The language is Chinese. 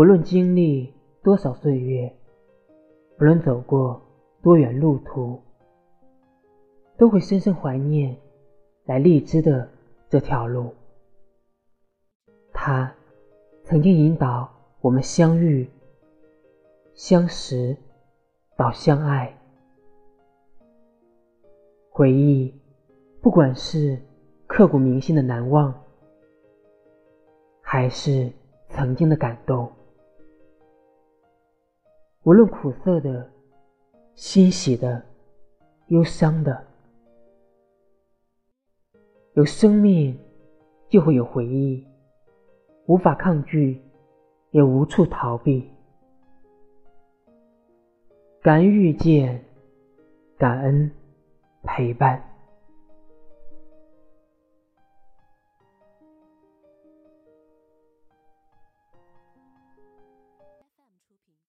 不论经历多少岁月，不论走过多远路途，都会深深怀念来荔枝的这条路。它曾经引导我们相遇、相识到相爱。回忆，不管是刻骨铭心的难忘，还是曾经的感动，无论苦涩的、欣喜的、忧伤的，有生命就会有回忆，无法抗拒，也无处逃避。感恩遇见，感恩陪伴。